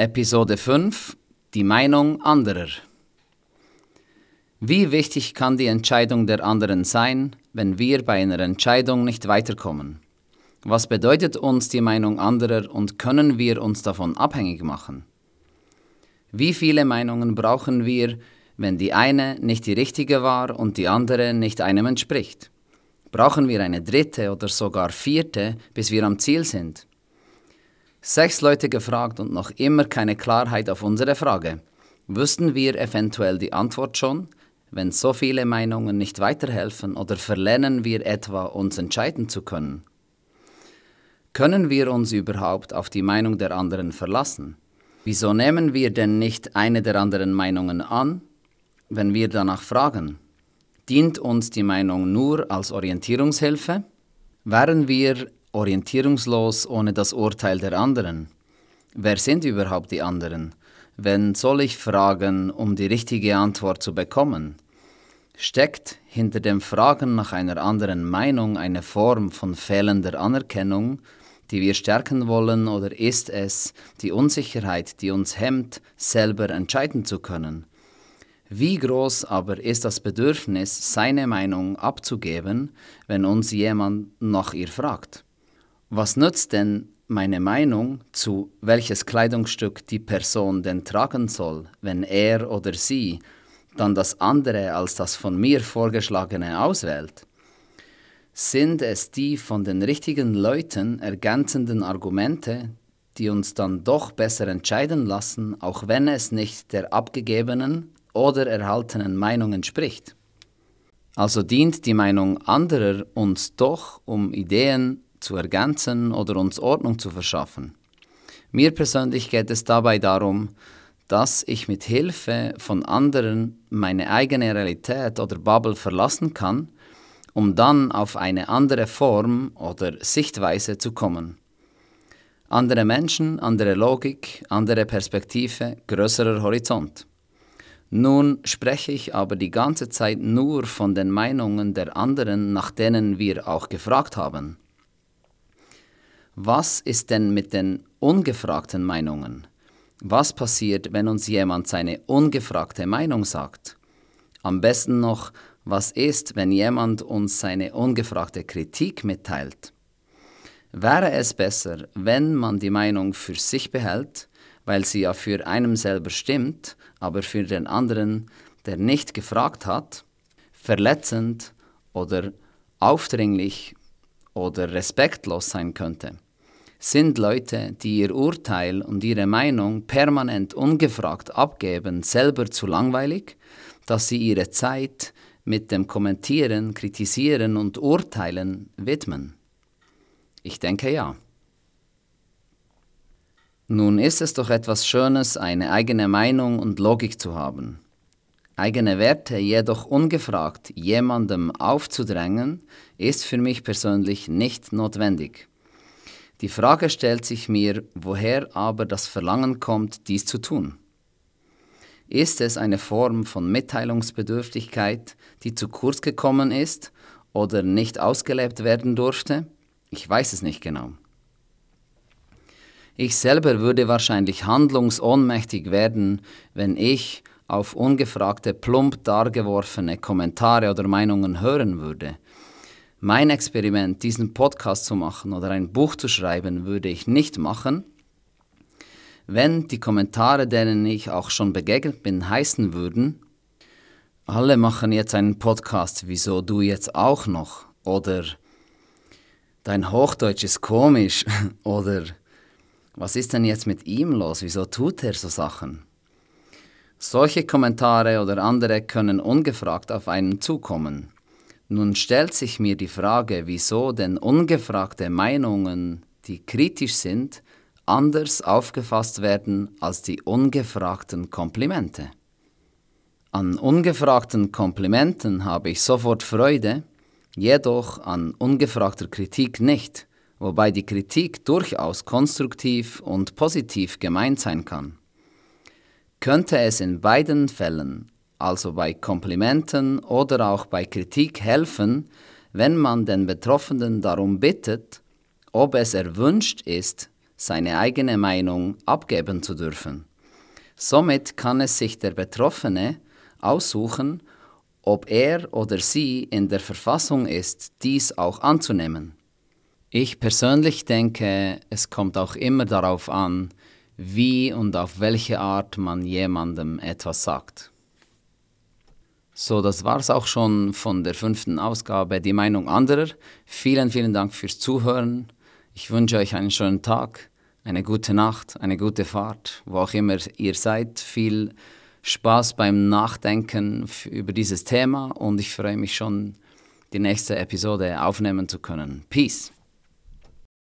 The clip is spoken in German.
Episode 5 Die Meinung anderer. Wie wichtig kann die Entscheidung der anderen sein, wenn wir bei einer Entscheidung nicht weiterkommen? Was bedeutet uns die Meinung anderer und können wir uns davon abhängig machen? Wie viele Meinungen brauchen wir, wenn die eine nicht die richtige war und die andere nicht einem entspricht? Brauchen wir eine dritte oder sogar vierte, bis wir am Ziel sind? Sechs Leute gefragt und noch immer keine Klarheit auf unsere Frage. Wüssten wir eventuell die Antwort schon? Wenn so viele Meinungen nicht weiterhelfen oder verlernen wir etwa, uns entscheiden zu können? Können wir uns überhaupt auf die Meinung der anderen verlassen? Wieso nehmen wir denn nicht eine der anderen Meinungen an, wenn wir danach fragen? Dient uns die Meinung nur als Orientierungshilfe? Wären wir orientierungslos ohne das Urteil der anderen. Wer sind überhaupt die anderen? Wen soll ich fragen, um die richtige Antwort zu bekommen? Steckt hinter dem Fragen nach einer anderen Meinung eine Form von fehlender Anerkennung, die wir stärken wollen, oder ist es die Unsicherheit, die uns hemmt, selber entscheiden zu können? Wie groß aber ist das Bedürfnis, seine Meinung abzugeben, wenn uns jemand nach ihr fragt? Was nützt denn meine Meinung zu welches Kleidungsstück die Person denn tragen soll, wenn er oder sie dann das andere als das von mir vorgeschlagene auswählt? Sind es die von den richtigen Leuten ergänzenden Argumente, die uns dann doch besser entscheiden lassen, auch wenn es nicht der abgegebenen oder erhaltenen Meinung entspricht? Also dient die Meinung anderer uns doch, um Ideen zu ergänzen oder uns Ordnung zu verschaffen. Mir persönlich geht es dabei darum, dass ich mit Hilfe von anderen meine eigene Realität oder Bubble verlassen kann, um dann auf eine andere Form oder Sichtweise zu kommen. Andere Menschen, andere Logik, andere Perspektive, größerer Horizont. Nun spreche ich aber die ganze Zeit nur von den Meinungen der anderen, nach denen wir auch gefragt haben. Was ist denn mit den ungefragten Meinungen? Was passiert, wenn uns jemand seine ungefragte Meinung sagt? Am besten noch, was ist, wenn jemand uns seine ungefragte Kritik mitteilt? Wäre es besser, wenn man die Meinung für sich behält, weil sie ja für einen selber stimmt, aber für den anderen, der nicht gefragt hat, verletzend oder aufdringlich oder respektlos sein könnte? Sind Leute, die ihr Urteil und ihre Meinung permanent ungefragt abgeben, selber zu langweilig, dass sie ihre Zeit mit dem Kommentieren, Kritisieren und Urteilen widmen? Ich denke ja. Nun ist es doch etwas Schönes, eine eigene Meinung und Logik zu haben. Eigene Werte jedoch ungefragt jemandem aufzudrängen, ist für mich persönlich nicht notwendig. Die Frage stellt sich mir, woher aber das Verlangen kommt, dies zu tun. Ist es eine Form von Mitteilungsbedürftigkeit, die zu kurz gekommen ist oder nicht ausgelebt werden durfte? Ich weiß es nicht genau. Ich selber würde wahrscheinlich handlungsohnmächtig werden, wenn ich auf ungefragte, plump dargeworfene Kommentare oder Meinungen hören würde, mein Experiment, diesen Podcast zu machen oder ein Buch zu schreiben, würde ich nicht machen, wenn die Kommentare, denen ich auch schon begegnet bin, heißen würden, alle machen jetzt einen Podcast, wieso du jetzt auch noch? Oder dein Hochdeutsch ist komisch. Oder was ist denn jetzt mit ihm los? Wieso tut er so Sachen? Solche Kommentare oder andere können ungefragt auf einen zukommen. Nun stellt sich mir die Frage, wieso denn ungefragte Meinungen, die kritisch sind, anders aufgefasst werden als die ungefragten Komplimente. An ungefragten Komplimenten habe ich sofort Freude, jedoch an ungefragter Kritik nicht, wobei die Kritik durchaus konstruktiv und positiv gemeint sein kann. Könnte es in beiden Fällen also bei Komplimenten oder auch bei Kritik helfen, wenn man den Betroffenen darum bittet, ob es erwünscht ist, seine eigene Meinung abgeben zu dürfen. Somit kann es sich der Betroffene aussuchen, ob er oder sie in der Verfassung ist, dies auch anzunehmen. Ich persönlich denke, es kommt auch immer darauf an, wie und auf welche Art man jemandem etwas sagt. So, das war es auch schon von der fünften Ausgabe, die Meinung anderer. Vielen, vielen Dank fürs Zuhören. Ich wünsche euch einen schönen Tag, eine gute Nacht, eine gute Fahrt, wo auch immer ihr seid. Viel Spaß beim Nachdenken über dieses Thema und ich freue mich schon, die nächste Episode aufnehmen zu können. Peace.